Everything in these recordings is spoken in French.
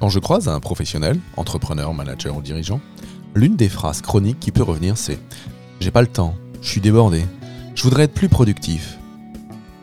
Quand je croise un professionnel, entrepreneur, manager ou dirigeant, l'une des phrases chroniques qui peut revenir c'est J'ai pas le temps, je suis débordé, je voudrais être plus productif.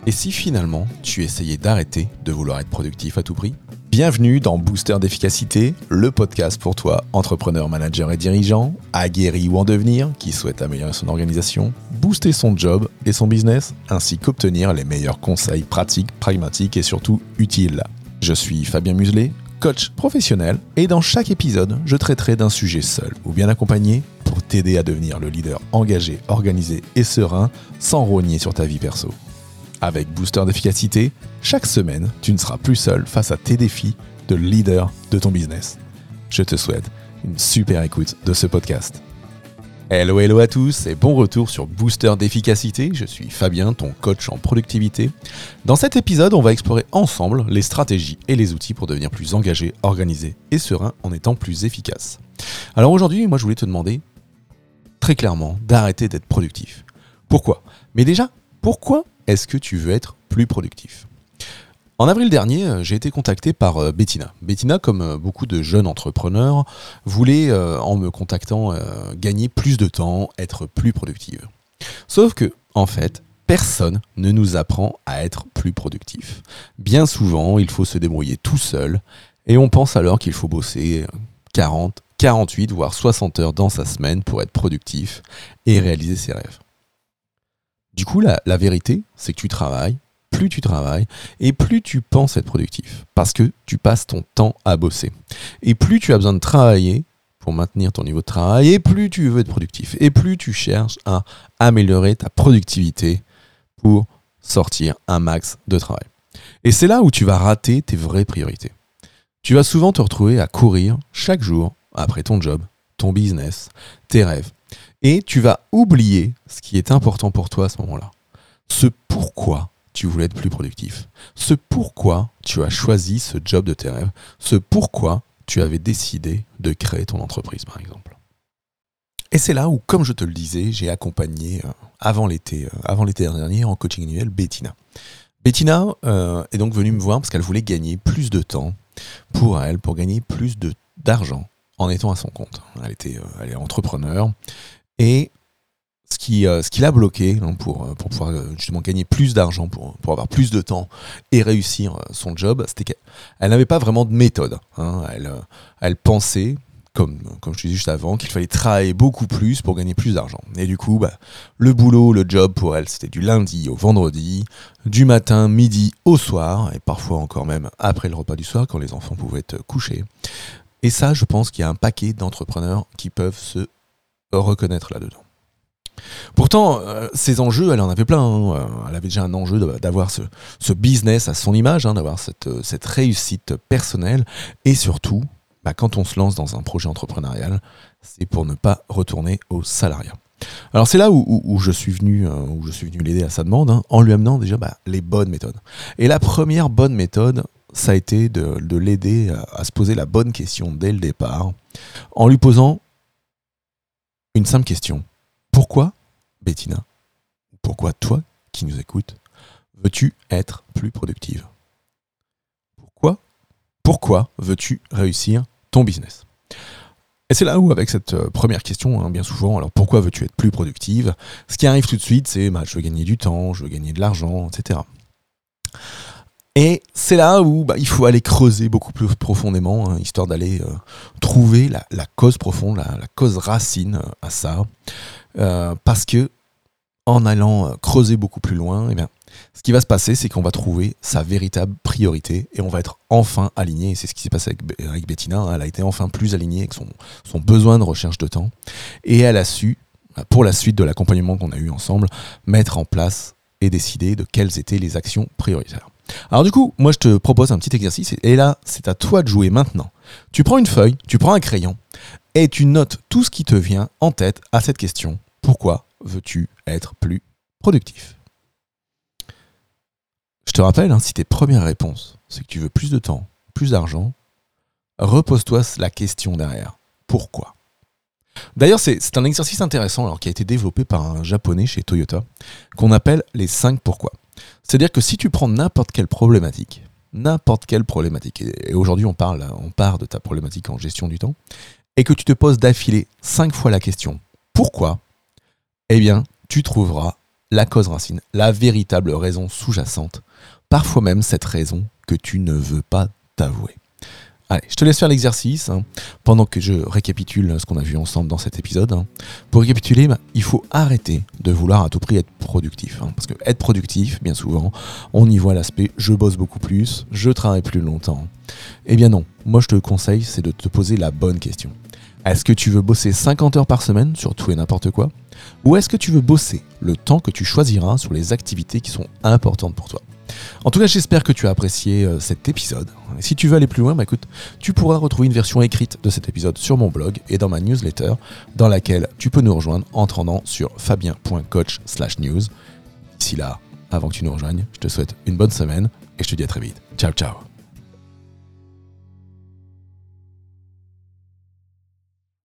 Et si finalement tu essayais d'arrêter de vouloir être productif à tout prix? Bienvenue dans Booster d'efficacité, le podcast pour toi, entrepreneur, manager et dirigeant, aguerri ou en devenir, qui souhaite améliorer son organisation, booster son job et son business, ainsi qu'obtenir les meilleurs conseils pratiques, pragmatiques et surtout utiles. Je suis Fabien Muselet, coach professionnel, et dans chaque épisode, je traiterai d'un sujet seul ou bien accompagné pour t'aider à devenir le leader engagé, organisé et serein sans rogner sur ta vie perso. Avec Booster d'efficacité, chaque semaine, tu ne seras plus seul face à tes défis de leader de ton business. Je te souhaite une super écoute de ce podcast. Hello hello à tous et bon retour sur Booster d'efficacité. Je suis Fabien, ton coach en productivité. Dans cet épisode, on va explorer ensemble les stratégies et les outils pour devenir plus engagé, organisé et serein en étant plus efficace. Alors aujourd'hui, moi je voulais te demander très clairement d'arrêter d'être productif. Pourquoi? Mais déjà, pourquoi est-ce que tu veux être plus productif? En avril dernier, euh, j'ai été contacté par euh, Bettina. Bettina, comme euh, beaucoup de jeunes entrepreneurs, voulait, en me contactant, gagner plus de temps, être plus productive. Sauf que, en fait, personne ne nous apprend à être plus productif. Bien souvent, il faut se débrouiller tout seul, et on pense alors qu'il faut bosser 40, 48, voire 60 heures dans sa semaine pour être productif et réaliser ses rêves. Du coup, la, la vérité, c'est que tu travailles, plus tu travailles et plus tu penses être productif. Parce que tu passes ton temps à bosser. Et plus tu as besoin de travailler pour maintenir ton niveau de travail, et plus tu veux être productif. Et plus tu cherches à améliorer ta productivité pour sortir un max de travail. Et c'est là où tu vas rater tes vraies priorités. Tu vas souvent te retrouver à courir chaque jour après ton job, ton business, tes rêves. Et tu vas oublier ce qui est important pour toi à ce moment-là. Ce pourquoi tu voulais être plus productif. Ce pourquoi tu as choisi ce job de tes rêves. Ce pourquoi tu avais décidé de créer ton entreprise, par exemple. Et c'est là où, comme je te le disais, j'ai accompagné euh, avant l'été, euh, avant l'été dernier en coaching annuel Bettina. Bettina euh, est donc venue me voir parce qu'elle voulait gagner plus de temps pour elle, pour gagner plus d'argent en étant à son compte. Elle était, elle est entrepreneur et euh, ce qui l'a bloqué hein, pour, euh, pour pouvoir euh, justement gagner plus d'argent, pour, avoir plus de temps et réussir son job, c'était qu'elle n'avait pas vraiment de méthode. Hein. Elle, pensait, comme, je disais juste avant, qu'il fallait travailler beaucoup plus pour gagner plus d'argent. Et du coup, bah, le boulot, le job pour elle, c'était du lundi au vendredi, du matin, midi au soir, et parfois encore même après le repas du soir, quand les enfants pouvaient être couchés. Et ça, je pense qu'il y a un paquet d'entrepreneurs qui peuvent se reconnaître là-dedans. Pourtant, euh, ces enjeux, elle en avait plein. Hein. Euh, elle avait déjà un enjeu d'avoir ce, business à son image, hein, d'avoir euh, cette, réussite personnelle. Et surtout, bah, quand on se lance dans un projet entrepreneurial, c'est pour ne pas retourner au salariat. Alors c'est là où, je suis venu, où je suis venu l'aider à sa demande, hein, en lui amenant déjà bah, les bonnes méthodes. Et la première bonne méthode, ça a été de, l'aider à se poser la bonne question dès le départ, en lui posant une simple question. Pourquoi, Bettina, pourquoi toi qui nous écoutes, veux-tu être plus productive Pourquoi Pourquoi veux-tu réussir ton business et c'est là où, avec cette euh, première question, hein, bien souvent, alors pourquoi veux-tu être plus productive? Ce qui arrive tout de suite, c'est bah, je veux gagner du temps, je veux gagner de l'argent, etc. Et c'est là où bah, il faut aller creuser beaucoup plus profondément, hein, histoire d'aller euh, trouver la, cause profonde, la, cause racine euh, à ça. Euh, parce que en allant creuser beaucoup plus loin, eh bien, ce qui va se passer, c'est qu'on va trouver sa véritable priorité et on va être enfin aligné. C'est ce qui s'est passé avec, Bettina. Hein. elle a été enfin plus alignée avec son, son besoin de recherche de temps. Et elle a su, bah, pour la suite de l'accompagnement qu'on a eu ensemble, mettre en place et décider de quelles étaient les actions prioritaires. Alors du coup, moi je te propose un petit exercice et là, c'est à toi de jouer maintenant. Tu prends une feuille, tu prends un crayon et tu notes tout ce qui te vient en tête à cette question. Pourquoi veux-tu être plus productif? Je te rappelle, hein, si tes premières réponses, c'est que tu veux plus de temps, plus d'argent, repose-toi la question derrière. Pourquoi? D'ailleurs, c'est un exercice intéressant alors, qui a été développé par un japonais chez Toyota qu'on appelle les 5 pourquoi. C'est-à-dire que si tu prends n'importe quelle problématique, n'importe quelle problématique, et aujourd'hui on parle, on part de ta problématique en gestion du temps, et que tu te poses d'affilée 5 fois la question pourquoi, eh bien, tu trouveras la cause racine, la véritable raison sous-jacente, parfois même cette raison que tu ne veux pas t'avouer. Allez, je te laisse faire l'exercice hein, pendant que je récapitule ce qu'on a vu ensemble dans cet épisode. Hein. Pour récapituler, bah, il faut arrêter de vouloir à tout prix être productif. Hein, parce que être productif, bien souvent, on y voit l'aspect je bosse beaucoup plus, je travaille plus longtemps. Eh bien non, moi je te conseille, c'est de te poser la bonne question. Est-ce que tu veux bosser 50 heures par semaine sur tout et n'importe quoi? Ou est-ce que tu veux bosser le temps que tu choisiras sur les activités qui sont importantes pour toi? En tout cas, j'espère que tu as apprécié euh, cet épisode. Si tu veux aller plus loin, bah, écoute, tu pourras retrouver une version écrite de cet épisode sur mon blog et dans ma newsletter, dans laquelle tu peux nous rejoindre en te rendant sur fabien.coach/news. D'ici là, avant que tu nous rejoignes, je te souhaite une bonne semaine et je te dis à très vite. Ciao, ciao.